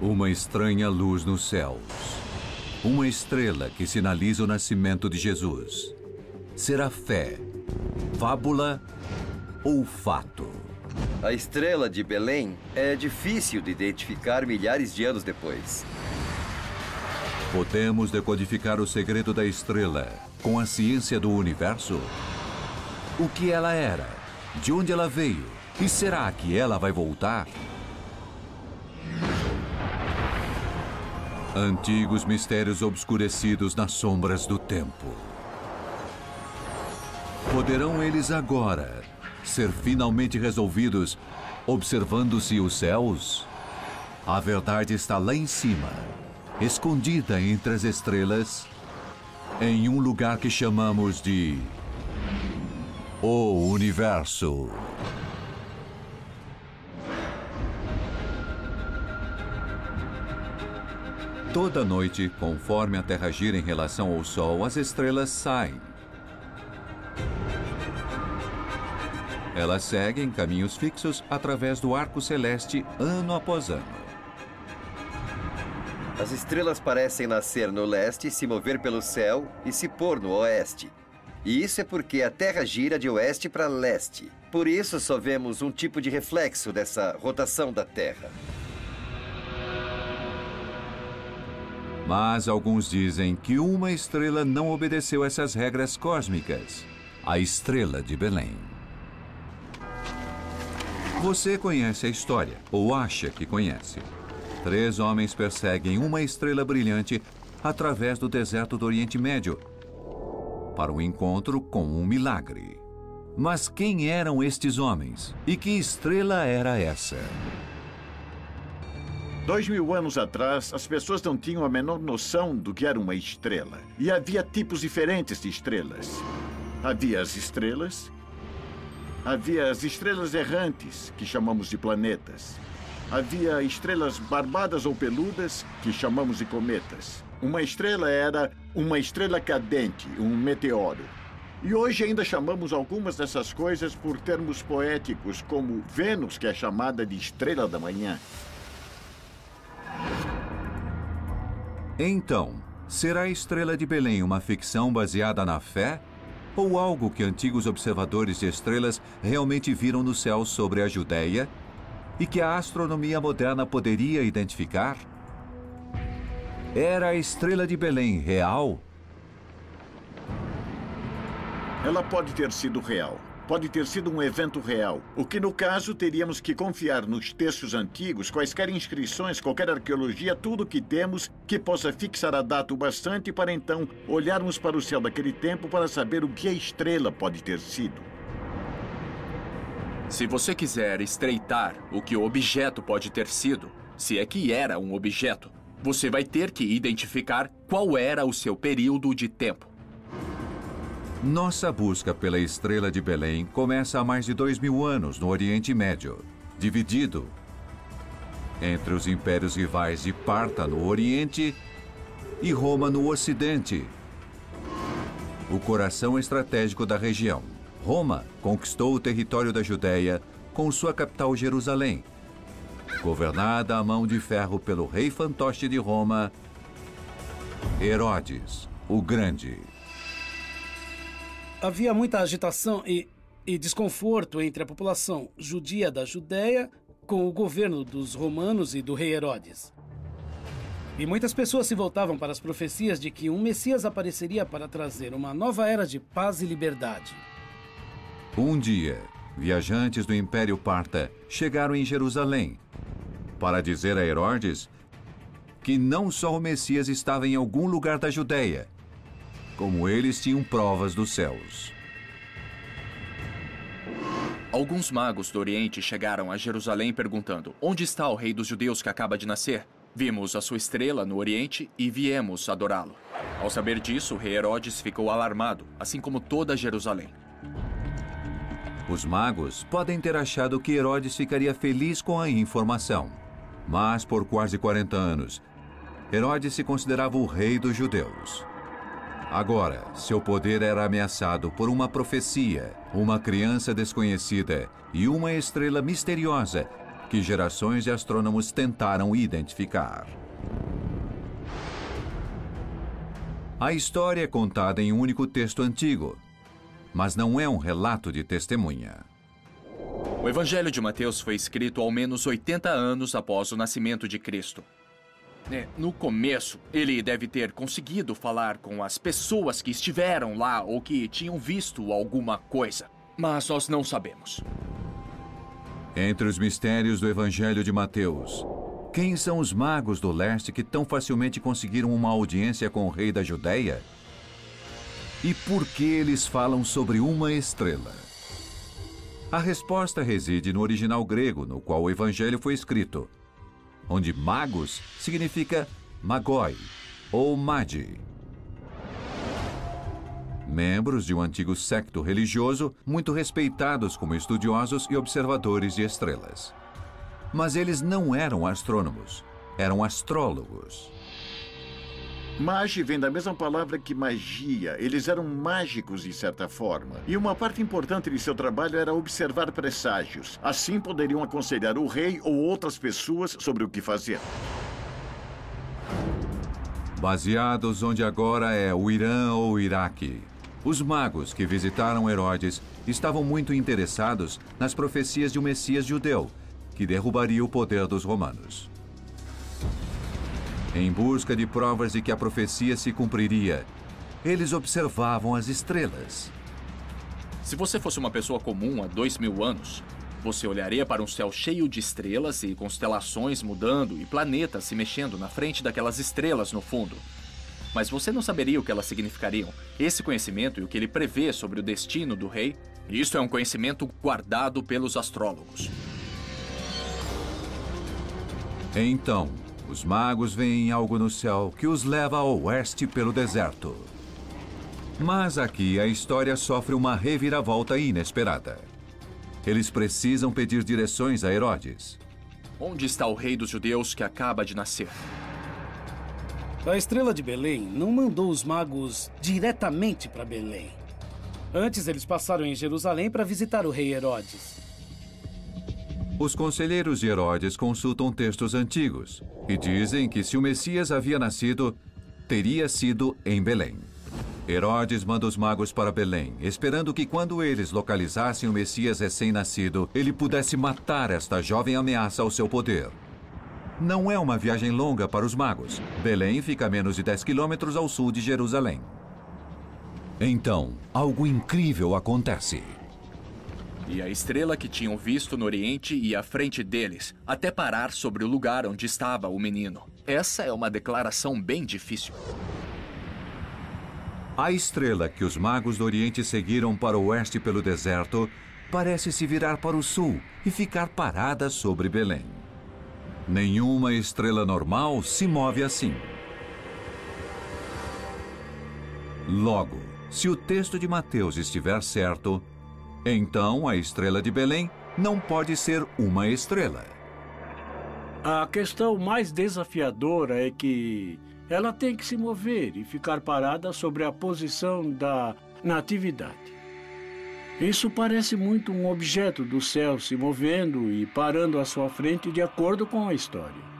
Uma estranha luz nos céus. Uma estrela que sinaliza o nascimento de Jesus. Será fé, fábula ou fato? A estrela de Belém é difícil de identificar milhares de anos depois. Podemos decodificar o segredo da estrela com a ciência do universo? O que ela era? De onde ela veio? E será que ela vai voltar? Antigos mistérios obscurecidos nas sombras do tempo. Poderão eles agora ser finalmente resolvidos observando-se os céus? A verdade está lá em cima, escondida entre as estrelas, em um lugar que chamamos de o universo. Toda noite, conforme a Terra gira em relação ao Sol, as estrelas saem. Elas seguem caminhos fixos através do arco celeste ano após ano. As estrelas parecem nascer no leste, se mover pelo céu e se pôr no oeste. E isso é porque a Terra gira de oeste para leste. Por isso só vemos um tipo de reflexo dessa rotação da Terra. Mas alguns dizem que uma estrela não obedeceu essas regras cósmicas a estrela de Belém. Você conhece a história, ou acha que conhece. Três homens perseguem uma estrela brilhante através do deserto do Oriente Médio para um encontro com um milagre. Mas quem eram estes homens? E que estrela era essa? Dois mil anos atrás, as pessoas não tinham a menor noção do que era uma estrela. E havia tipos diferentes de estrelas. Havia as estrelas, havia as estrelas errantes, que chamamos de planetas. Havia estrelas barbadas ou peludas, que chamamos de cometas. Uma estrela era uma estrela cadente, um meteoro. E hoje ainda chamamos algumas dessas coisas por termos poéticos, como Vênus, que é chamada de estrela da manhã. Então, será a estrela de Belém uma ficção baseada na fé? Ou algo que antigos observadores de estrelas realmente viram no céu sobre a Judéia e que a astronomia moderna poderia identificar? Era a estrela de Belém real? Ela pode ter sido real. Pode ter sido um evento real. O que, no caso, teríamos que confiar nos textos antigos, quaisquer inscrições, qualquer arqueologia, tudo o que temos que possa fixar a data o bastante para então olharmos para o céu daquele tempo para saber o que a estrela pode ter sido. Se você quiser estreitar o que o objeto pode ter sido, se é que era um objeto, você vai ter que identificar qual era o seu período de tempo. Nossa busca pela estrela de Belém começa há mais de dois mil anos no Oriente Médio, dividido entre os impérios rivais de Parta no Oriente e Roma no Ocidente. O coração estratégico da região, Roma conquistou o território da Judéia com sua capital Jerusalém, governada a mão de ferro pelo rei fantoche de Roma, Herodes o Grande. Havia muita agitação e, e desconforto entre a população judia da Judéia com o governo dos romanos e do rei Herodes. E muitas pessoas se voltavam para as profecias de que um Messias apareceria para trazer uma nova era de paz e liberdade. Um dia, viajantes do Império Parta chegaram em Jerusalém para dizer a Herodes que não só o Messias estava em algum lugar da Judéia, como eles tinham provas dos céus. Alguns magos do Oriente chegaram a Jerusalém perguntando: Onde está o rei dos judeus que acaba de nascer? Vimos a sua estrela no Oriente e viemos adorá-lo. Ao saber disso, o rei Herodes ficou alarmado, assim como toda Jerusalém. Os magos podem ter achado que Herodes ficaria feliz com a informação. Mas por quase 40 anos, Herodes se considerava o rei dos judeus. Agora, seu poder era ameaçado por uma profecia, uma criança desconhecida e uma estrela misteriosa que gerações de astrônomos tentaram identificar. A história é contada em um único texto antigo, mas não é um relato de testemunha. O Evangelho de Mateus foi escrito ao menos 80 anos após o nascimento de Cristo. É, no começo, ele deve ter conseguido falar com as pessoas que estiveram lá ou que tinham visto alguma coisa. Mas nós não sabemos. Entre os mistérios do Evangelho de Mateus, quem são os magos do leste que tão facilmente conseguiram uma audiência com o rei da Judéia? E por que eles falam sobre uma estrela? A resposta reside no original grego no qual o Evangelho foi escrito onde magos significa magoi ou magi. Membros de um antigo secto religioso, muito respeitados como estudiosos e observadores de estrelas. Mas eles não eram astrônomos, eram astrólogos. Magi vem da mesma palavra que magia. Eles eram mágicos de certa forma. E uma parte importante de seu trabalho era observar presságios. Assim poderiam aconselhar o rei ou outras pessoas sobre o que fazer. Baseados onde agora é o Irã ou o Iraque, os magos que visitaram Herodes estavam muito interessados nas profecias de um Messias judeu que derrubaria o poder dos romanos. Em busca de provas de que a profecia se cumpriria, eles observavam as estrelas. Se você fosse uma pessoa comum há dois mil anos, você olharia para um céu cheio de estrelas e constelações mudando e planetas se mexendo na frente daquelas estrelas no fundo. Mas você não saberia o que elas significariam. Esse conhecimento e o que ele prevê sobre o destino do rei, isso é um conhecimento guardado pelos astrólogos. Então, os magos veem algo no céu que os leva ao oeste pelo deserto. Mas aqui a história sofre uma reviravolta inesperada. Eles precisam pedir direções a Herodes. Onde está o rei dos judeus que acaba de nascer? A estrela de Belém não mandou os magos diretamente para Belém. Antes, eles passaram em Jerusalém para visitar o rei Herodes. Os conselheiros de Herodes consultam textos antigos e dizem que se o Messias havia nascido, teria sido em Belém. Herodes manda os magos para Belém, esperando que quando eles localizassem o Messias recém-nascido, ele pudesse matar esta jovem ameaça ao seu poder. Não é uma viagem longa para os magos. Belém fica a menos de 10 quilômetros ao sul de Jerusalém. Então, algo incrível acontece. E a estrela que tinham visto no Oriente ia à frente deles, até parar sobre o lugar onde estava o menino. Essa é uma declaração bem difícil. A estrela que os magos do Oriente seguiram para o oeste pelo deserto parece se virar para o sul e ficar parada sobre Belém. Nenhuma estrela normal se move assim. Logo, se o texto de Mateus estiver certo, então a estrela de Belém não pode ser uma estrela. A questão mais desafiadora é que ela tem que se mover e ficar parada sobre a posição da natividade. Isso parece muito um objeto do céu se movendo e parando à sua frente de acordo com a história.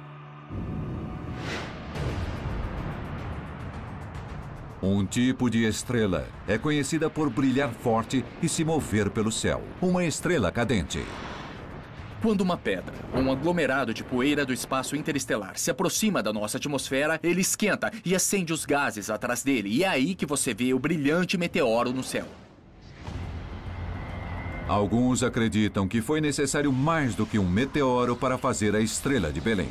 Um tipo de estrela é conhecida por brilhar forte e se mover pelo céu. Uma estrela cadente. Quando uma pedra, um aglomerado de poeira do espaço interestelar, se aproxima da nossa atmosfera, ele esquenta e acende os gases atrás dele. E é aí que você vê o brilhante meteoro no céu. Alguns acreditam que foi necessário mais do que um meteoro para fazer a estrela de Belém.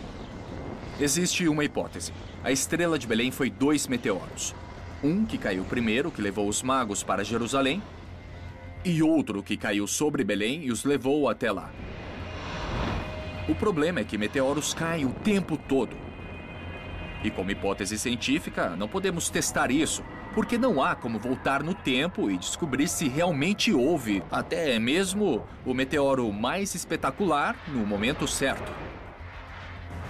Existe uma hipótese. A estrela de Belém foi dois meteoros. Um que caiu primeiro, que levou os magos para Jerusalém, e outro que caiu sobre Belém e os levou até lá. O problema é que meteoros caem o tempo todo. E como hipótese científica, não podemos testar isso, porque não há como voltar no tempo e descobrir se realmente houve até mesmo o meteoro mais espetacular no momento certo.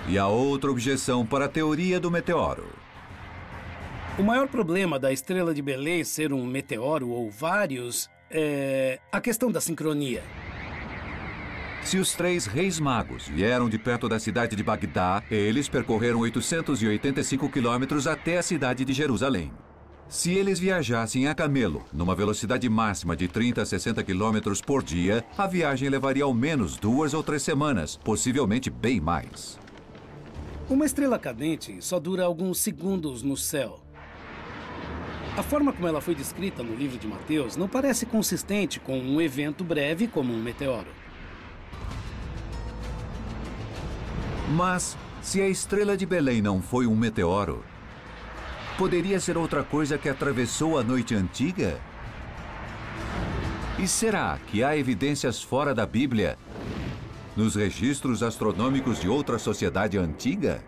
E a outra objeção para a teoria do meteoro. O maior problema da estrela de Belém ser um meteoro ou vários é a questão da sincronia. Se os três reis magos vieram de perto da cidade de Bagdá, eles percorreram 885 quilômetros até a cidade de Jerusalém. Se eles viajassem a camelo, numa velocidade máxima de 30 a 60 quilômetros por dia, a viagem levaria ao menos duas ou três semanas, possivelmente bem mais. Uma estrela cadente só dura alguns segundos no céu. A forma como ela foi descrita no livro de Mateus não parece consistente com um evento breve como um meteoro. Mas, se a estrela de Belém não foi um meteoro, poderia ser outra coisa que atravessou a noite antiga? E será que há evidências fora da Bíblia, nos registros astronômicos de outra sociedade antiga?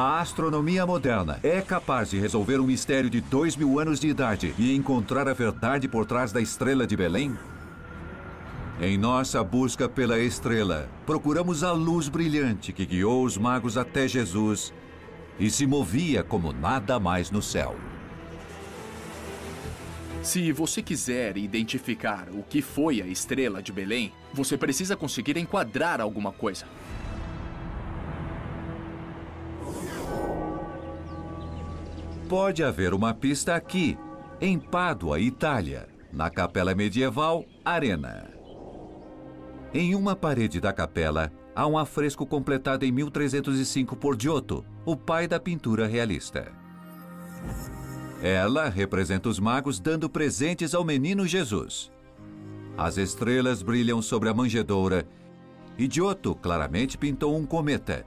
A astronomia moderna é capaz de resolver um mistério de dois mil anos de idade e encontrar a verdade por trás da estrela de Belém? Em nossa busca pela estrela, procuramos a luz brilhante que guiou os magos até Jesus e se movia como nada mais no céu. Se você quiser identificar o que foi a estrela de Belém, você precisa conseguir enquadrar alguma coisa. Pode haver uma pista aqui, em Pádua, Itália, na capela medieval Arena. Em uma parede da capela, há um afresco completado em 1305 por Giotto, o pai da pintura realista. Ela representa os magos dando presentes ao menino Jesus. As estrelas brilham sobre a manjedoura e Giotto claramente pintou um cometa.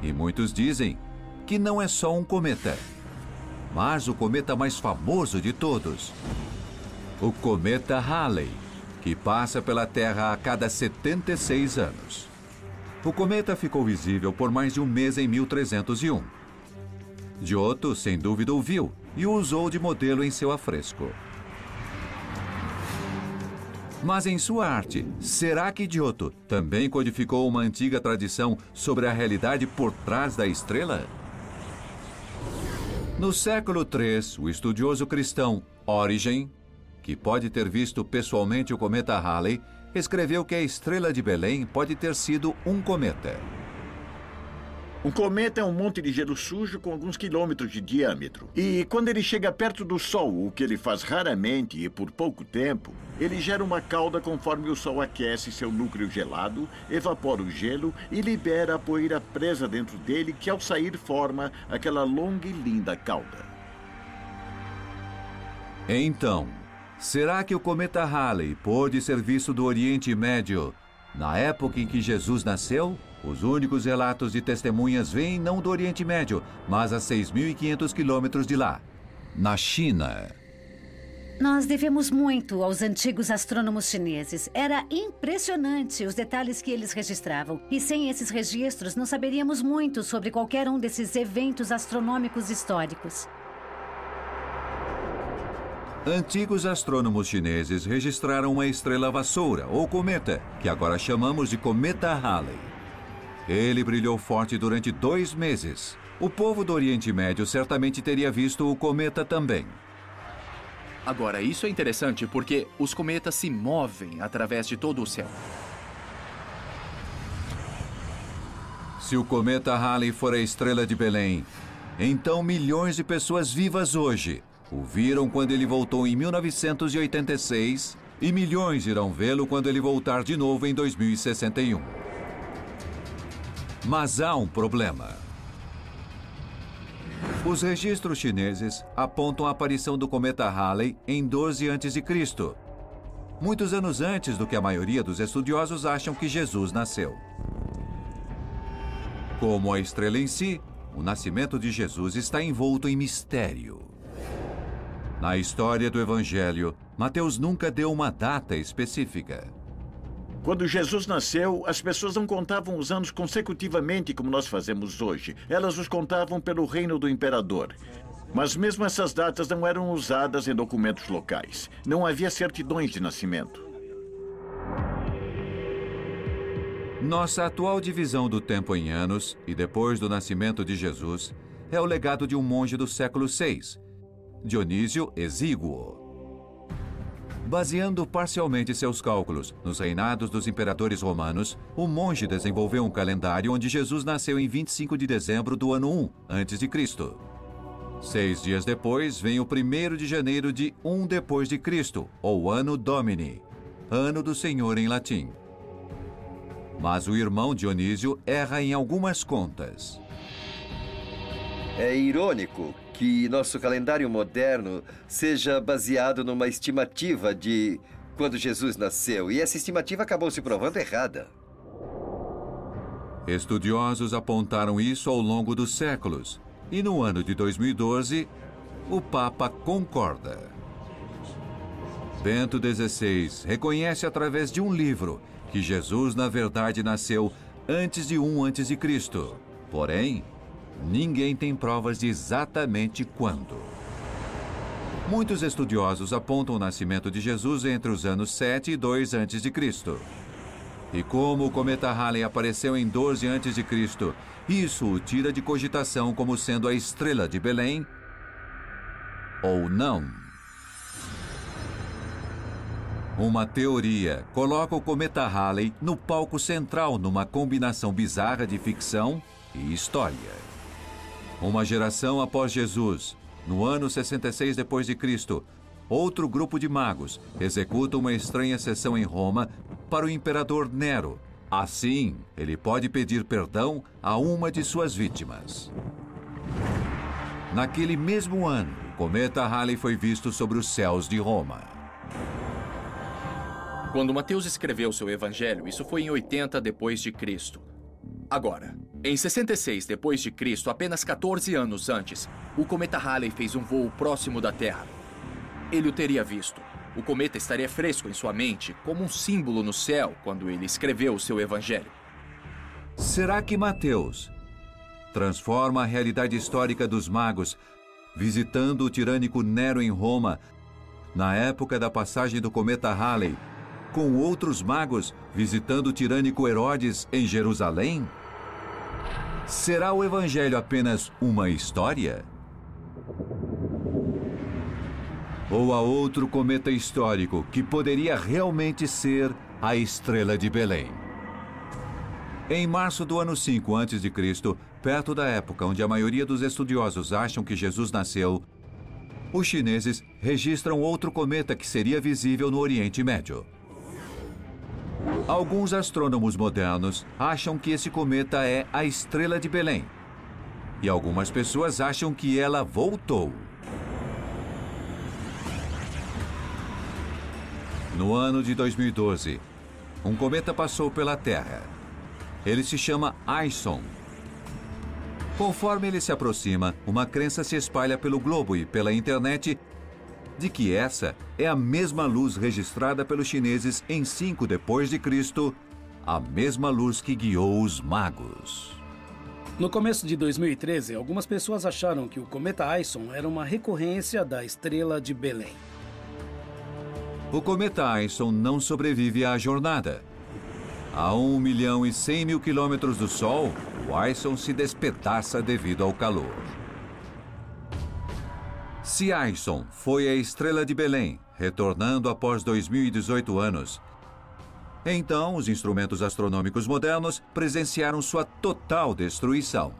E muitos dizem que não é só um cometa, mas o cometa mais famoso de todos. O cometa Halley, que passa pela Terra a cada 76 anos. O cometa ficou visível por mais de um mês em 1301. Giotto, sem dúvida, o viu e o usou de modelo em seu afresco. Mas em sua arte, será que Giotto também codificou uma antiga tradição sobre a realidade por trás da estrela? No século III, o estudioso cristão Origen, que pode ter visto pessoalmente o cometa Halley, escreveu que a estrela de Belém pode ter sido um cometa. Um cometa é um monte de gelo sujo com alguns quilômetros de diâmetro. E quando ele chega perto do Sol, o que ele faz raramente e por pouco tempo, ele gera uma cauda conforme o Sol aquece seu núcleo gelado, evapora o gelo e libera a poeira presa dentro dele, que ao sair forma aquela longa e linda cauda. Então, será que o cometa Halley pôde ser visto do Oriente Médio na época em que Jesus nasceu? Os únicos relatos de testemunhas vêm não do Oriente Médio, mas a 6.500 quilômetros de lá, na China. Nós devemos muito aos antigos astrônomos chineses. Era impressionante os detalhes que eles registravam. E sem esses registros, não saberíamos muito sobre qualquer um desses eventos astronômicos históricos. Antigos astrônomos chineses registraram uma estrela vassoura, ou cometa, que agora chamamos de cometa Halley. Ele brilhou forte durante dois meses. O povo do Oriente Médio certamente teria visto o cometa também. Agora, isso é interessante porque os cometas se movem através de todo o céu. Se o cometa Halley for a estrela de Belém, então milhões de pessoas vivas hoje o viram quando ele voltou em 1986 e milhões irão vê-lo quando ele voltar de novo em 2061. Mas há um problema. Os registros chineses apontam a aparição do cometa Halley em 12 a.C., muitos anos antes do que a maioria dos estudiosos acham que Jesus nasceu. Como a estrela em si, o nascimento de Jesus está envolto em mistério. Na história do Evangelho, Mateus nunca deu uma data específica. Quando Jesus nasceu, as pessoas não contavam os anos consecutivamente como nós fazemos hoje. Elas os contavam pelo reino do imperador. Mas mesmo essas datas não eram usadas em documentos locais. Não havia certidões de nascimento. Nossa atual divisão do tempo em anos e depois do nascimento de Jesus é o legado de um monge do século VI, Dionísio Exíguo. Baseando parcialmente seus cálculos nos reinados dos imperadores romanos, o monge desenvolveu um calendário onde Jesus nasceu em 25 de dezembro do ano 1 a.C. Seis dias depois vem o 1 de janeiro de 1 depois de Cristo, ou Ano Domini, Ano do Senhor em latim. Mas o irmão Dionísio erra em algumas contas. É irônico que nosso calendário moderno seja baseado numa estimativa de quando Jesus nasceu, e essa estimativa acabou se provando errada. Estudiosos apontaram isso ao longo dos séculos, e no ano de 2012, o Papa concorda. Bento XVI reconhece através de um livro que Jesus, na verdade, nasceu antes de 1 a.C. Porém, ninguém tem provas de exatamente quando. Muitos estudiosos apontam o nascimento de Jesus entre os anos 7 e 2 a.C. E como o cometa Halley apareceu em 12 a.C., isso o tira de cogitação como sendo a estrela de Belém ou não. Uma teoria coloca o cometa Halley no palco central numa combinação bizarra de ficção e história. Uma geração após Jesus, no ano 66 depois de Cristo, outro grupo de magos executa uma estranha sessão em Roma para o imperador Nero. Assim, ele pode pedir perdão a uma de suas vítimas. Naquele mesmo ano, o cometa Halley foi visto sobre os céus de Roma. Quando Mateus escreveu seu evangelho, isso foi em 80 depois de Cristo. Agora, em 66 depois de Cristo, apenas 14 anos antes, o cometa Halley fez um voo próximo da Terra. Ele o teria visto. O cometa estaria fresco em sua mente, como um símbolo no céu, quando ele escreveu o seu evangelho. Será que Mateus transforma a realidade histórica dos magos, visitando o tirânico Nero em Roma, na época da passagem do cometa Halley, com outros magos visitando o tirânico Herodes em Jerusalém? Será o Evangelho apenas uma história? Ou há outro cometa histórico que poderia realmente ser a estrela de Belém? Em março do ano 5 a.C., perto da época onde a maioria dos estudiosos acham que Jesus nasceu, os chineses registram outro cometa que seria visível no Oriente Médio. Alguns astrônomos modernos acham que esse cometa é a estrela de Belém. E algumas pessoas acham que ela voltou. No ano de 2012, um cometa passou pela Terra. Ele se chama Ison. Conforme ele se aproxima, uma crença se espalha pelo globo e pela internet de que essa é a mesma luz registrada pelos chineses em 5 depois de Cristo, a mesma luz que guiou os magos. No começo de 2013, algumas pessoas acharam que o cometa Ison era uma recorrência da estrela de Belém. O cometa Ison não sobrevive à jornada. A 1 milhão e 100 mil quilômetros do Sol, o Ison se despedaça devido ao calor. Se Aison foi a estrela de Belém, retornando após 2018 anos, então os instrumentos astronômicos modernos presenciaram sua total destruição.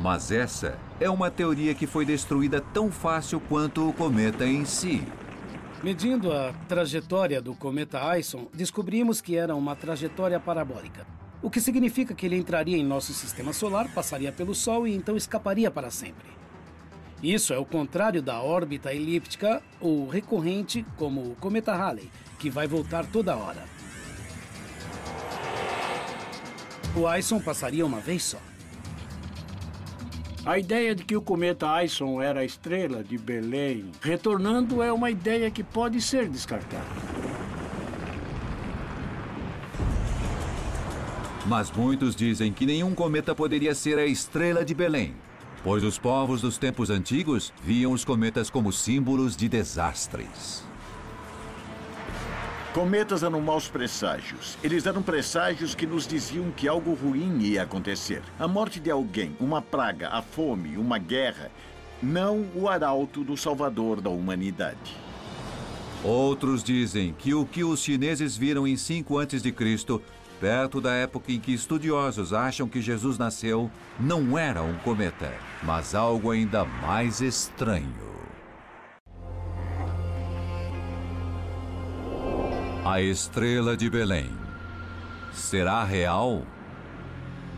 Mas essa é uma teoria que foi destruída tão fácil quanto o cometa em si. Medindo a trajetória do cometa Aison, descobrimos que era uma trajetória parabólica o que significa que ele entraria em nosso sistema solar, passaria pelo Sol e então escaparia para sempre. Isso é o contrário da órbita elíptica ou recorrente, como o cometa Halley, que vai voltar toda hora. O Ison passaria uma vez só. A ideia de que o cometa Ison era a estrela de Belém retornando é uma ideia que pode ser descartada. Mas muitos dizem que nenhum cometa poderia ser a estrela de Belém, pois os povos dos tempos antigos viam os cometas como símbolos de desastres. Cometas eram maus presságios. Eles eram presságios que nos diziam que algo ruim ia acontecer. A morte de alguém, uma praga, a fome, uma guerra. Não o arauto do salvador da humanidade. Outros dizem que o que os chineses viram em 5 a.C., perto da época em que estudiosos acham que Jesus nasceu, não era um cometa, mas algo ainda mais estranho. A estrela de Belém. Será real?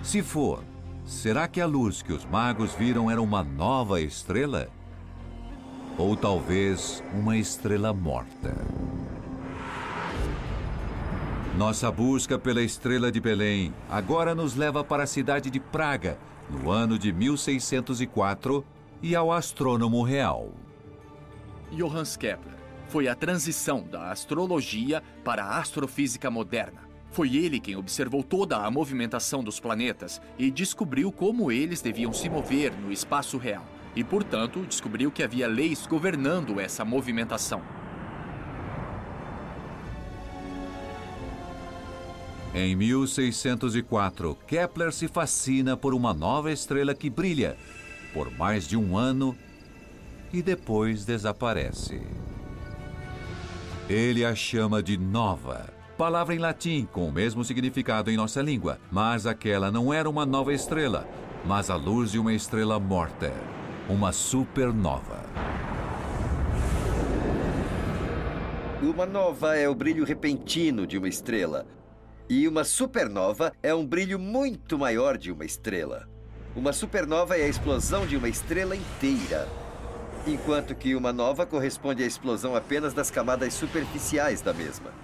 Se for, será que a luz que os magos viram era uma nova estrela? Ou talvez uma estrela morta? Nossa busca pela estrela de Belém agora nos leva para a cidade de Praga, no ano de 1604, e ao astrônomo real. Johannes Kepler foi a transição da astrologia para a astrofísica moderna. Foi ele quem observou toda a movimentação dos planetas e descobriu como eles deviam se mover no espaço real. E, portanto, descobriu que havia leis governando essa movimentação. Em 1604, Kepler se fascina por uma nova estrela que brilha por mais de um ano e depois desaparece. Ele a chama de nova, palavra em latim com o mesmo significado em nossa língua, mas aquela não era uma nova estrela, mas a luz de uma estrela morta, uma supernova. Uma nova é o brilho repentino de uma estrela. E uma supernova é um brilho muito maior de uma estrela. Uma supernova é a explosão de uma estrela inteira enquanto que uma nova corresponde à explosão apenas das camadas superficiais da mesma.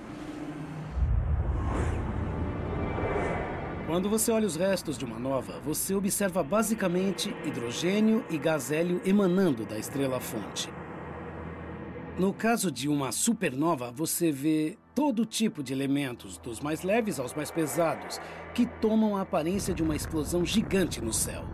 Quando você olha os restos de uma nova, você observa basicamente hidrogênio e gás hélio emanando da estrela-fonte. No caso de uma supernova, você vê todo tipo de elementos, dos mais leves aos mais pesados, que tomam a aparência de uma explosão gigante no céu.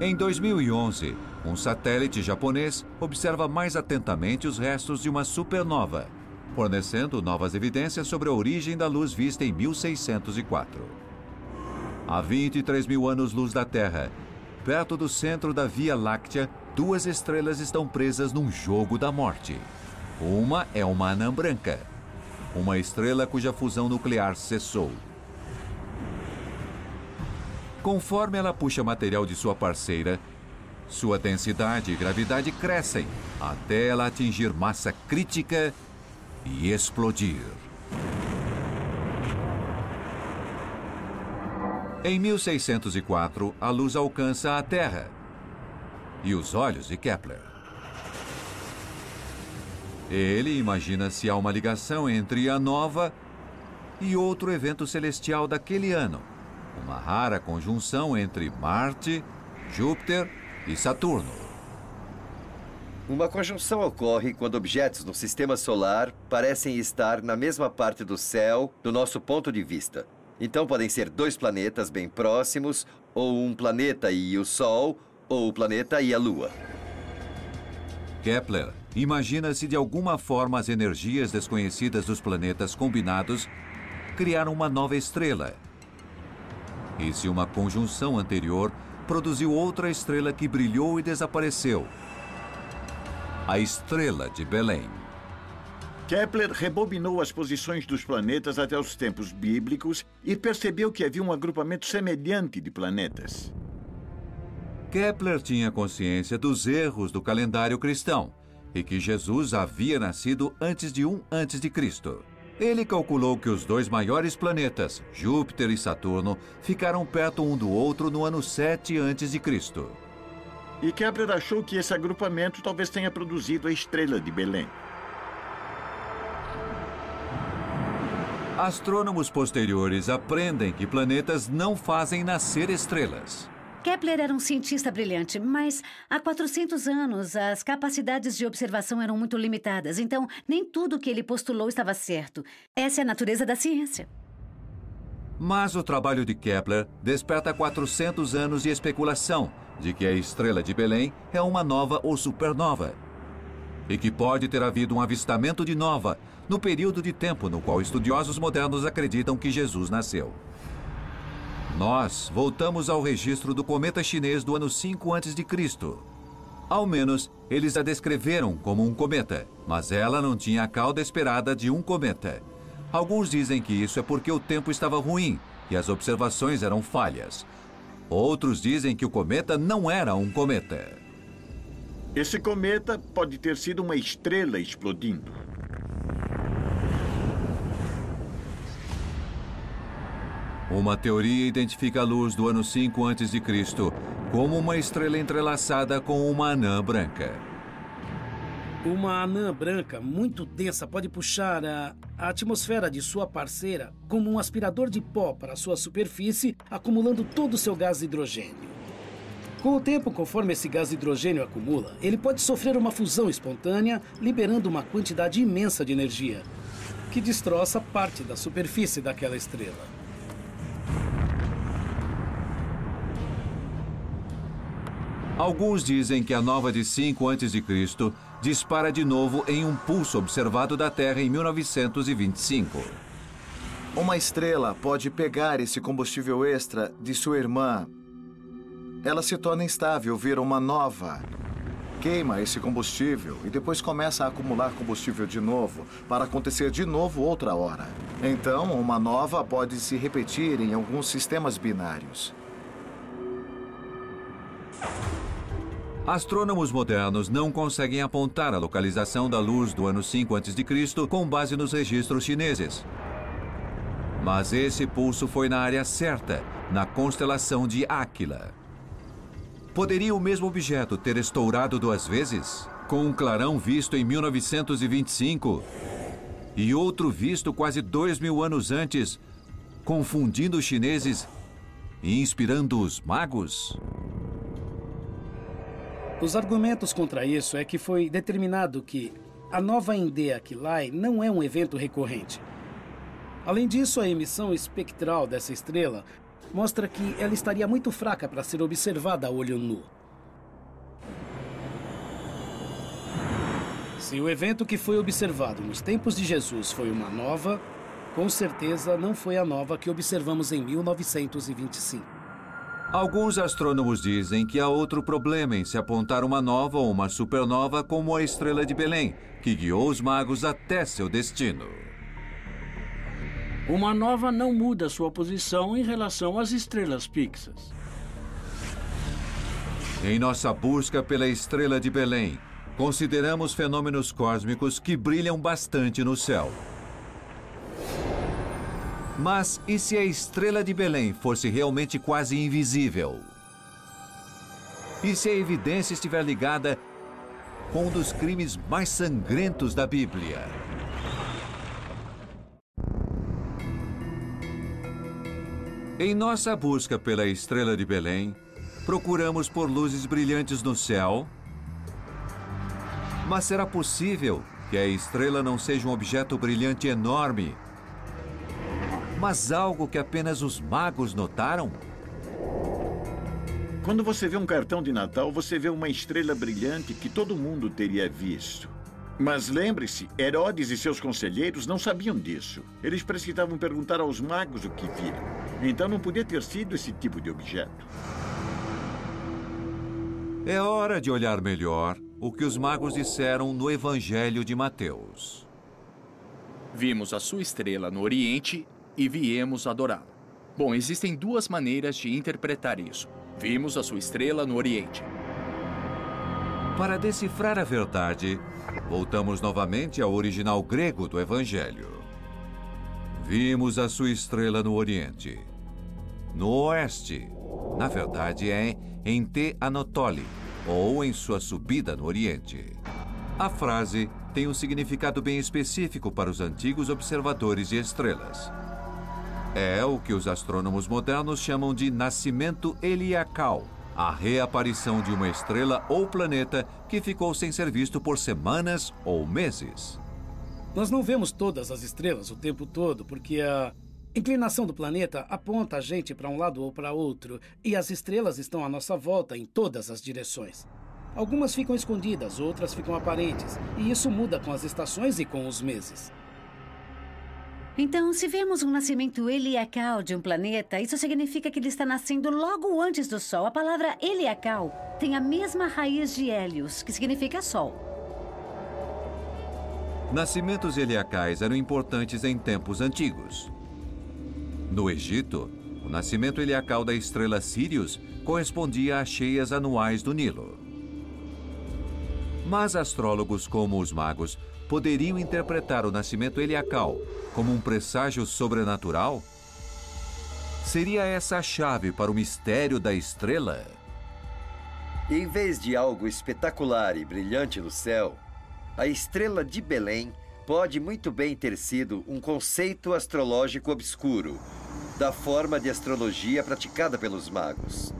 Em 2011, um satélite japonês observa mais atentamente os restos de uma supernova, fornecendo novas evidências sobre a origem da luz vista em 1604. A 23 mil anos-luz da Terra, perto do centro da Via Láctea, duas estrelas estão presas num jogo da morte. Uma é uma anã branca, uma estrela cuja fusão nuclear cessou. Conforme ela puxa material de sua parceira, sua densidade e gravidade crescem até ela atingir massa crítica e explodir. Em 1604, a luz alcança a Terra e os olhos de Kepler. Ele imagina se há uma ligação entre a nova e outro evento celestial daquele ano uma rara conjunção entre Marte, Júpiter e Saturno. Uma conjunção ocorre quando objetos no sistema solar parecem estar na mesma parte do céu do nosso ponto de vista. Então podem ser dois planetas bem próximos, ou um planeta e o Sol, ou o planeta e a Lua. Kepler imagina se de alguma forma as energias desconhecidas dos planetas combinados criaram uma nova estrela e se uma conjunção anterior produziu outra estrela que brilhou e desapareceu. A estrela de Belém. Kepler rebobinou as posições dos planetas até os tempos bíblicos e percebeu que havia um agrupamento semelhante de planetas. Kepler tinha consciência dos erros do calendário cristão e que Jesus havia nascido antes de um antes de Cristo. Ele calculou que os dois maiores planetas, Júpiter e Saturno, ficaram perto um do outro no ano 7 a.C. E Kepler achou que esse agrupamento talvez tenha produzido a estrela de Belém. Astrônomos posteriores aprendem que planetas não fazem nascer estrelas. Kepler era um cientista brilhante, mas há 400 anos as capacidades de observação eram muito limitadas, então nem tudo que ele postulou estava certo. Essa é a natureza da ciência. Mas o trabalho de Kepler desperta 400 anos de especulação de que a estrela de Belém é uma nova ou supernova. E que pode ter havido um avistamento de nova no período de tempo no qual estudiosos modernos acreditam que Jesus nasceu. Nós voltamos ao registro do cometa chinês do ano 5 a.C. Ao menos, eles a descreveram como um cometa, mas ela não tinha a cauda esperada de um cometa. Alguns dizem que isso é porque o tempo estava ruim e as observações eram falhas. Outros dizem que o cometa não era um cometa. Esse cometa pode ter sido uma estrela explodindo. Uma teoria identifica a luz do ano 5 a.C. como uma estrela entrelaçada com uma anã branca. Uma anã branca muito densa pode puxar a, a, atmosfera de sua parceira como um aspirador de pó para sua superfície, acumulando todo o seu gás hidrogênio. Com o tempo, conforme esse gás de hidrogênio acumula, ele pode sofrer uma fusão espontânea, liberando uma quantidade imensa de energia, que destroça parte da superfície daquela estrela. Alguns dizem que a nova de 5 a.C. dispara de novo em um pulso observado da Terra em 1925. Uma estrela pode pegar esse combustível extra de sua irmã. Ela se torna instável, vira uma nova. Queima esse combustível e depois começa a acumular combustível de novo, para acontecer de novo outra hora. Então, uma nova pode se repetir em alguns sistemas binários. Astrônomos modernos não conseguem apontar a localização da luz do ano 5 a.C. com base nos registros chineses. Mas esse pulso foi na área certa, na constelação de Áquila. Poderia o mesmo objeto ter estourado duas vezes? Com um clarão visto em 1925 e outro visto quase dois mil anos antes, confundindo os chineses e inspirando os magos? Os argumentos contra isso é que foi determinado que a nova Indea Aquilai não é um evento recorrente. Além disso, a emissão espectral dessa estrela mostra que ela estaria muito fraca para ser observada a olho nu. Se o evento que foi observado nos tempos de Jesus foi uma nova, com certeza não foi a nova que observamos em 1925. Alguns astrônomos dizem que há outro problema em se apontar uma nova ou uma supernova como a estrela de Belém, que guiou os magos até seu destino. Uma nova não muda sua posição em relação às estrelas fixas. Em nossa busca pela estrela de Belém, consideramos fenômenos cósmicos que brilham bastante no céu. Mas e se a estrela de Belém fosse realmente quase invisível? E se a evidência estiver ligada com um dos crimes mais sangrentos da Bíblia? Em nossa busca pela estrela de Belém, procuramos por luzes brilhantes no céu. Mas será possível que a estrela não seja um objeto brilhante enorme mas algo que apenas os magos notaram? Quando você vê um cartão de Natal, você vê uma estrela brilhante que todo mundo teria visto. Mas lembre-se, Herodes e seus conselheiros não sabiam disso. Eles precisavam perguntar aos magos o que viram. Então não podia ter sido esse tipo de objeto. É hora de olhar melhor o que os magos disseram no Evangelho de Mateus. Vimos a sua estrela no Oriente e viemos adorá-la. Bom, existem duas maneiras de interpretar isso. Vimos a sua estrela no Oriente. Para decifrar a verdade, voltamos novamente ao original grego do Evangelho. Vimos a sua estrela no Oriente. No Oeste, na verdade é em Te Anatole, ou em sua subida no Oriente. A frase tem um significado bem específico para os antigos observadores de estrelas. É o que os astrônomos modernos chamam de nascimento heliacal, a reaparição de uma estrela ou planeta que ficou sem ser visto por semanas ou meses. Nós não vemos todas as estrelas o tempo todo porque a inclinação do planeta aponta a gente para um lado ou para outro e as estrelas estão à nossa volta em todas as direções. Algumas ficam escondidas, outras ficam aparentes. E isso muda com as estações e com os meses. Então, se vemos um nascimento heliacal de um planeta, isso significa que ele está nascendo logo antes do Sol. A palavra heliacal tem a mesma raiz de Hélios, que significa Sol. Nascimentos heliacais eram importantes em tempos antigos. No Egito, o nascimento heliacal da estrela Sirius correspondia às cheias anuais do Nilo. Mas astrólogos como os magos poderiam interpretar o nascimento heliacal como um presságio sobrenatural? Seria essa a chave para o mistério da estrela? Em vez de algo espetacular e brilhante no céu, a estrela de Belém pode muito bem ter sido um conceito astrológico obscuro, da forma de astrologia praticada pelos magos.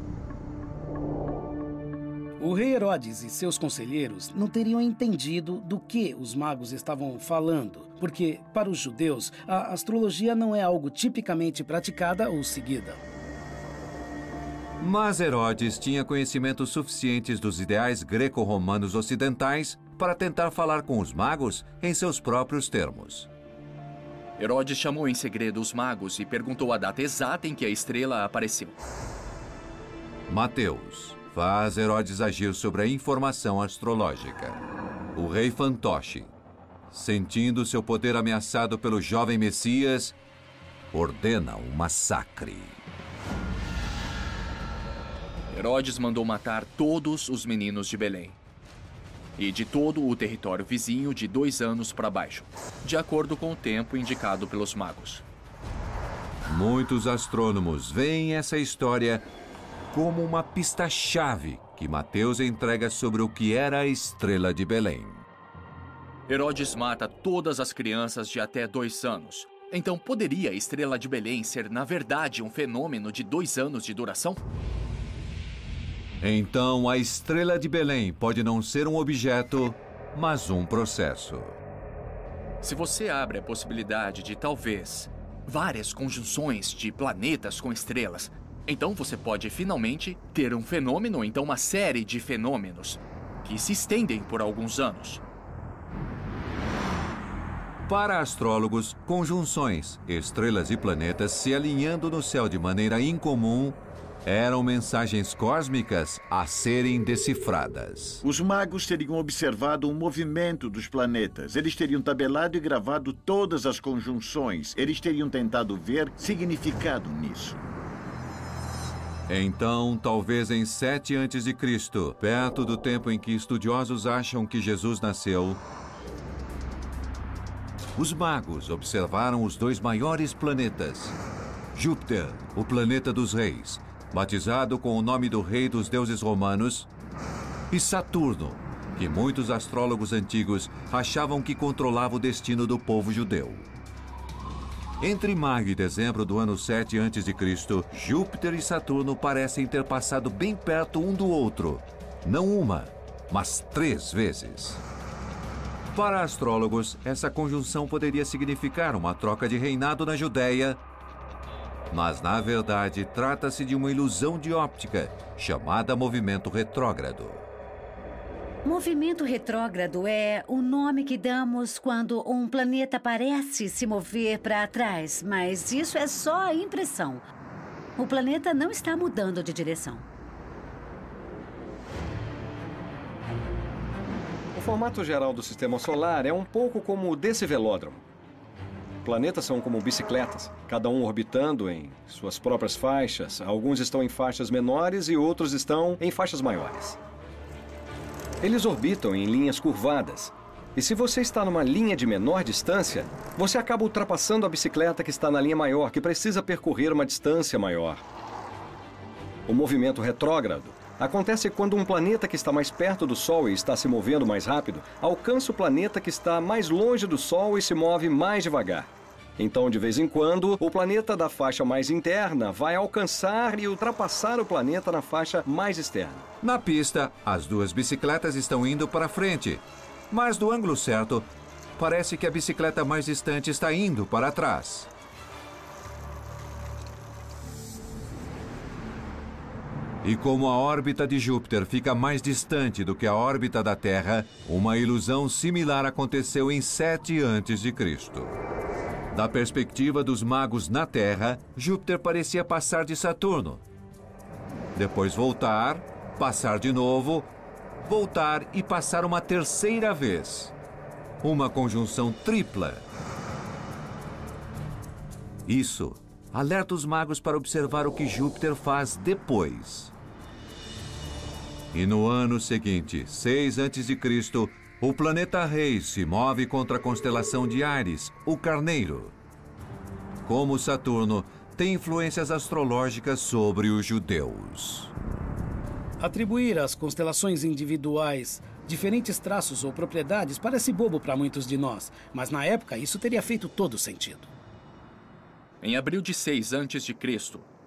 O rei Herodes e seus conselheiros não teriam entendido do que os magos estavam falando, porque, para os judeus, a astrologia não é algo tipicamente praticada ou seguida. Mas Herodes tinha conhecimentos suficientes dos ideais greco-romanos ocidentais para tentar falar com os magos em seus próprios termos. Herodes chamou em segredo os magos e perguntou a data exata em que a estrela apareceu. Mateus faz Herodes agir sobre a informação astrológica. O rei fantoche, sentindo seu poder ameaçado pelo jovem Messias, ordena um massacre. Herodes mandou matar todos os meninos de Belém e de todo o território vizinho de dois anos para baixo, de acordo com o tempo indicado pelos magos. Muitos astrônomos veem essa história como uma pista-chave que Mateus entrega sobre o que era a estrela de Belém. Herodes mata todas as crianças de até dois anos. Então, poderia a estrela de Belém ser, na verdade, um fenômeno de dois anos de duração? Então, a estrela de Belém pode não ser um objeto, mas um processo. Se você abre a possibilidade de talvez várias conjunções de planetas com estrelas, então você pode finalmente ter um fenômeno, então uma série de fenômenos que se estendem por alguns anos. Para astrólogos, conjunções, estrelas e planetas se alinhando no céu de maneira incomum eram mensagens cósmicas a serem decifradas. Os magos teriam observado o movimento dos planetas. Eles teriam tabelado e gravado todas as conjunções. Eles teriam tentado ver significado nisso. Então, talvez em 7 a.C., perto do tempo em que estudiosos acham que Jesus nasceu, os magos observaram os dois maiores planetas. Júpiter, o planeta dos reis, batizado com o nome do rei dos deuses romanos, e Saturno, que muitos astrólogos antigos achavam que controlava o destino do povo judeu. Entre maio e dezembro do ano 7 a.C., Júpiter e Saturno parecem ter passado bem perto um do outro. Não uma, mas três vezes. Para astrólogos, essa conjunção poderia significar uma troca de reinado na Judéia mas na verdade trata-se de uma ilusão de óptica chamada movimento retrógrado. Movimento retrógrado é o nome que damos quando um planeta parece se mover para trás, mas isso é só a impressão. O planeta não está mudando de direção. O formato geral do sistema solar é um pouco como desse velódromo. Planetas são como bicicletas, cada um orbitando em suas próprias faixas. Alguns estão em faixas menores e outros estão em faixas maiores. Eles orbitam em linhas curvadas. E se você está numa linha de menor distância, você acaba ultrapassando a bicicleta que está na linha maior, que precisa percorrer uma distância maior. O movimento retrógrado acontece quando um planeta que está mais perto do Sol e está se movendo mais rápido alcança o planeta que está mais longe do Sol e se move mais devagar. Então, de vez em quando, o planeta da faixa mais interna vai alcançar e ultrapassar o planeta na faixa mais externa. Na pista, as duas bicicletas estão indo para frente, mas do ângulo certo, parece que a bicicleta mais distante está indo para trás. E como a órbita de Júpiter fica mais distante do que a órbita da Terra, uma ilusão similar aconteceu em 7 a.C. Da perspectiva dos magos na Terra, Júpiter parecia passar de Saturno. Depois voltar, passar de novo, voltar e passar uma terceira vez. Uma conjunção tripla. Isso alerta os magos para observar o que Júpiter faz depois. E no ano seguinte, 6 a.C., o planeta Rei se move contra a constelação de Ares, o Carneiro. Como Saturno, tem influências astrológicas sobre os judeus. Atribuir às constelações individuais diferentes traços ou propriedades parece bobo para muitos de nós, mas na época isso teria feito todo sentido. Em abril de 6 a.C.,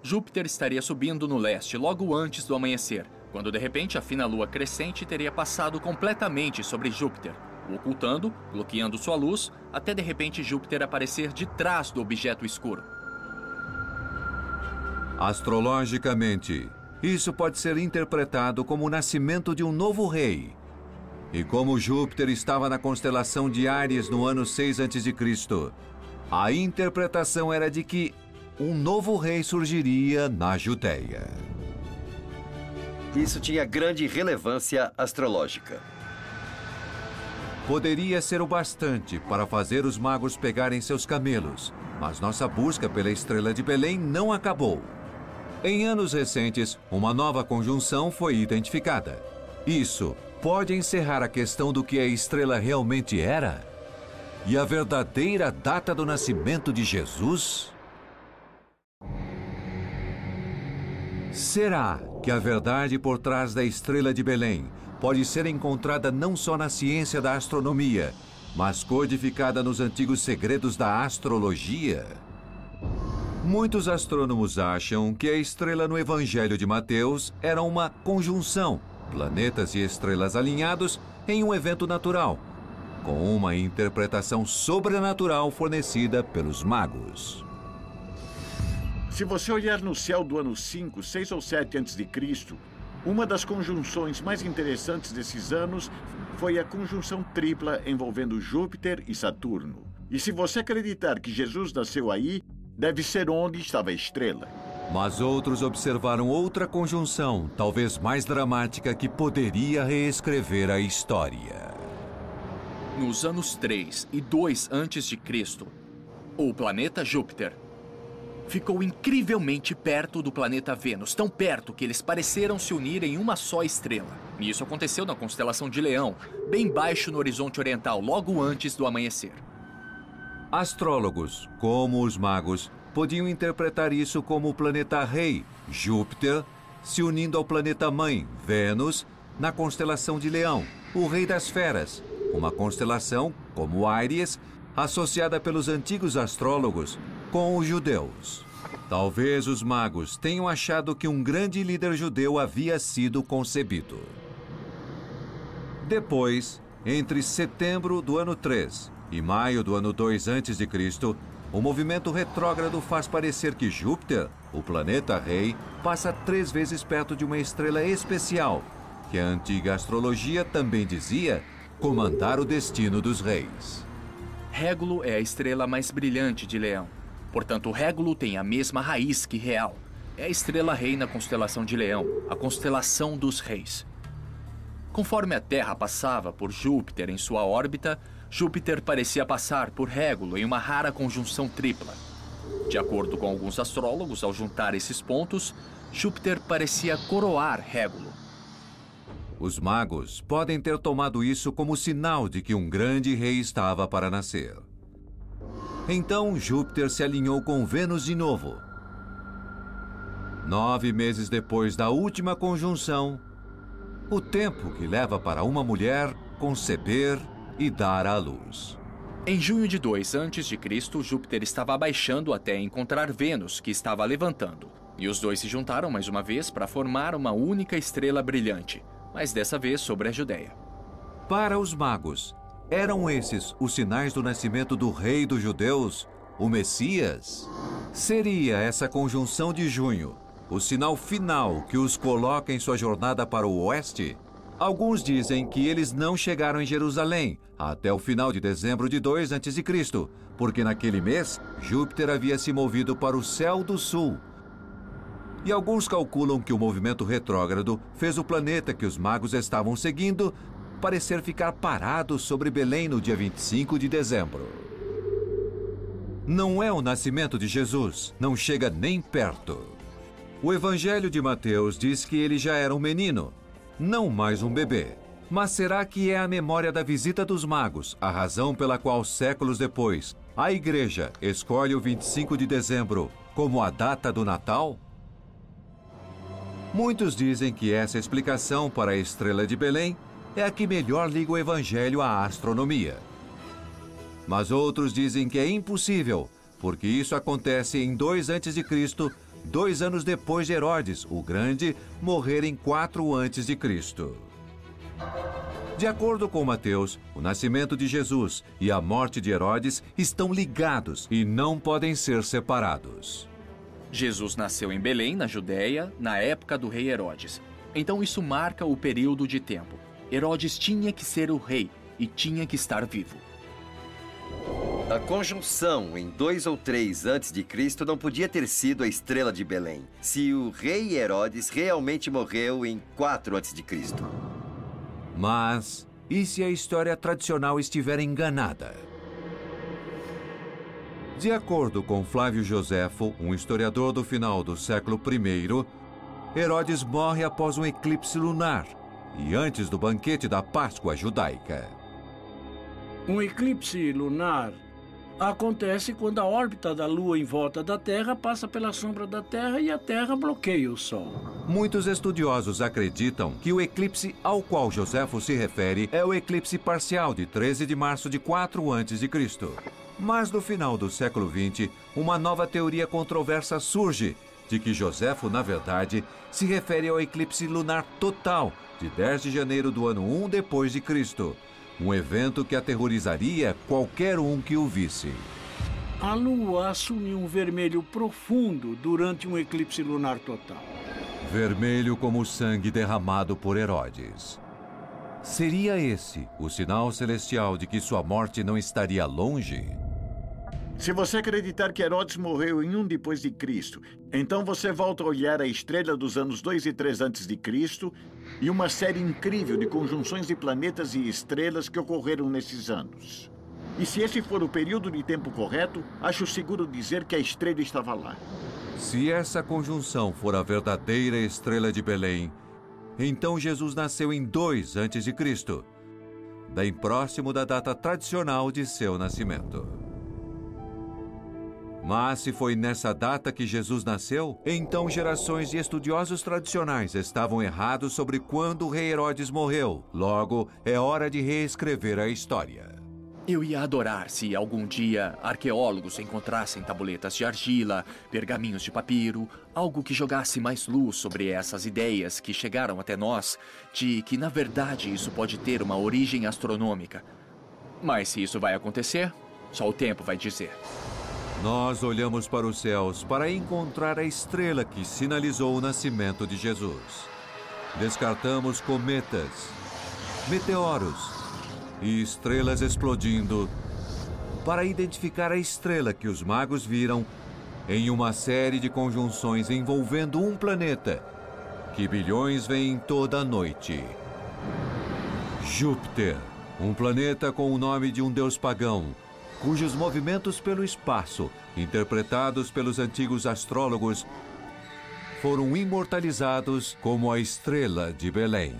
Júpiter estaria subindo no leste logo antes do amanhecer, quando de repente a fina lua crescente teria passado completamente sobre Júpiter, o ocultando, bloqueando sua luz, até de repente Júpiter aparecer de trás do objeto escuro. Astrologicamente, isso pode ser interpretado como o nascimento de um novo rei. E como Júpiter estava na constelação de Áries no ano 6 a.C., a interpretação era de que um novo rei surgiria na Judéia. Isso tinha grande relevância astrológica. Poderia ser o bastante para fazer os magos pegarem seus camelos, mas nossa busca pela estrela de Belém não acabou. Em anos recentes, uma nova conjunção foi identificada. Isso pode encerrar a questão do que a estrela realmente era? E a verdadeira data do nascimento de Jesus? Será que a verdade por trás da estrela de Belém pode ser encontrada não só na ciência da astronomia, mas codificada nos antigos segredos da astrologia? Muitos astrônomos acham que a estrela no Evangelho de Mateus era uma conjunção, planetas e estrelas alinhados em um evento natural, com uma interpretação sobrenatural fornecida pelos magos. Se você olhar no céu do ano 5, 6 ou 7 a.C., uma das conjunções mais interessantes desses anos foi a conjunção tripla envolvendo Júpiter e Saturno. E se você acreditar que Jesus nasceu aí, deve ser onde estava a estrela. Mas outros observaram outra conjunção, talvez mais dramática, que poderia reescrever a história. Nos anos 3 e 2 antes de Cristo, o planeta Júpiter ficou incrivelmente perto do planeta Vênus, tão perto que eles pareceram se unir em uma só estrela. E isso aconteceu na constelação de Leão, bem baixo no horizonte oriental, logo antes do amanhecer. Astrólogos, como os magos, podiam interpretar isso como o planeta rei, Júpiter, se unindo ao planeta mãe, Vênus, na constelação de Leão, o rei das feras, uma constelação, como Áries, associada pelos antigos astrólogos com os judeus. Talvez os magos tenham achado que um grande líder judeu havia sido concebido. Depois, entre setembro do ano 3 e maio do ano 2 a.C., o movimento retrógrado faz parecer que Júpiter, o planeta rei, passa três vezes perto de uma estrela especial, que a antiga astrologia também dizia comandar o destino dos reis. Régulo é a estrela mais brilhante de Leão. Portanto, Régulo tem a mesma raiz que Real. É a estrela rei na constelação de Leão, a constelação dos reis. Conforme a Terra passava por Júpiter em sua órbita, Júpiter parecia passar por Régulo em uma rara conjunção tripla. De acordo com alguns astrólogos, ao juntar esses pontos, Júpiter parecia coroar Régulo. Os magos podem ter tomado isso como sinal de que um grande rei estava para nascer. Então Júpiter se alinhou com Vênus de novo. Nove meses depois da última conjunção, o tempo que leva para uma mulher conceber e dar à luz. Em junho de 2 a.C., Júpiter estava abaixando até encontrar Vênus, que estava levantando. E os dois se juntaram mais uma vez para formar uma única estrela brilhante, mas dessa vez sobre a Judéia. Para os magos, eram esses os sinais do nascimento do rei dos judeus, o Messias? Seria essa conjunção de junho o sinal final que os coloca em sua jornada para o oeste? Alguns dizem que eles não chegaram em Jerusalém até o final de dezembro de 2 a.C., porque naquele mês Júpiter havia se movido para o céu do sul. E alguns calculam que o movimento retrógrado fez o planeta que os magos estavam seguindo parecer ficar parado sobre Belém no dia 25 de dezembro. Não é o nascimento de Jesus, não chega nem perto. O Evangelho de Mateus diz que ele já era um menino, não mais um bebê. Mas será que é a memória da visita dos magos a razão pela qual, séculos depois, a igreja escolhe o 25 de dezembro como a data do Natal? Muitos dizem que essa explicação para a estrela de Belém é a que melhor liga o evangelho à astronomia. Mas outros dizem que é impossível, porque isso acontece em 2 a.C., dois anos depois de Herodes, o Grande, morrer em 4 a.C. De acordo com Mateus, o nascimento de Jesus e a morte de Herodes estão ligados e não podem ser separados. Jesus nasceu em Belém, na Judéia, na época do rei Herodes. Então isso marca o período de tempo. Herodes tinha que ser o rei e tinha que estar vivo. A conjunção em 2 ou 3 antes de Cristo não podia ter sido a estrela de Belém, se o rei Herodes realmente morreu em 4 antes de Cristo. Mas e se a história tradicional estiver enganada? De acordo com Flávio Joséfo, um historiador do final do século I, Herodes morre após um eclipse lunar e antes do banquete da Páscoa judaica. Um eclipse lunar acontece quando a órbita da Lua em volta da Terra passa pela sombra da Terra e a Terra bloqueia o Sol. Muitos estudiosos acreditam que o eclipse ao qual Joséfo se refere é o eclipse parcial de 13 de março de 4 a.C. Mas no final do século XX, uma nova teoria controversa surge de que Joséfo, na verdade, se refere ao eclipse lunar total de 10 de janeiro do ano 1 depois de Cristo um evento que aterrorizaria qualquer um que o visse. A lua assume um vermelho profundo durante um eclipse lunar total. Vermelho como o sangue derramado por Herodes. Seria esse o sinal celestial de que sua morte não estaria longe? Se você acreditar que Herodes morreu em um depois de Cristo, então você volta a olhar a estrela dos anos 2 e 3 antes de Cristo e uma série incrível de conjunções de planetas e estrelas que ocorreram nesses anos. E se esse for o período de tempo correto, acho seguro dizer que a estrela estava lá. Se essa conjunção for a verdadeira estrela de Belém, então Jesus nasceu em 2 antes de Cristo, bem próximo da data tradicional de seu nascimento. Mas se foi nessa data que Jesus nasceu, então gerações de estudiosos tradicionais estavam errados sobre quando o rei Herodes morreu. Logo, é hora de reescrever a história. Eu ia adorar se algum dia arqueólogos encontrassem tabuletas de argila, pergaminhos de papiro, algo que jogasse mais luz sobre essas ideias que chegaram até nós de que, na verdade, isso pode ter uma origem astronômica. Mas se isso vai acontecer, só o tempo vai dizer. Nós olhamos para os céus para encontrar a estrela que sinalizou o nascimento de Jesus. Descartamos cometas, meteoros e estrelas explodindo para identificar a estrela que os magos viram em uma série de conjunções envolvendo um planeta que bilhões veem toda noite. Júpiter, um planeta com o nome de um deus pagão cujos movimentos pelo espaço, interpretados pelos antigos astrólogos, foram imortalizados como a estrela de Belém.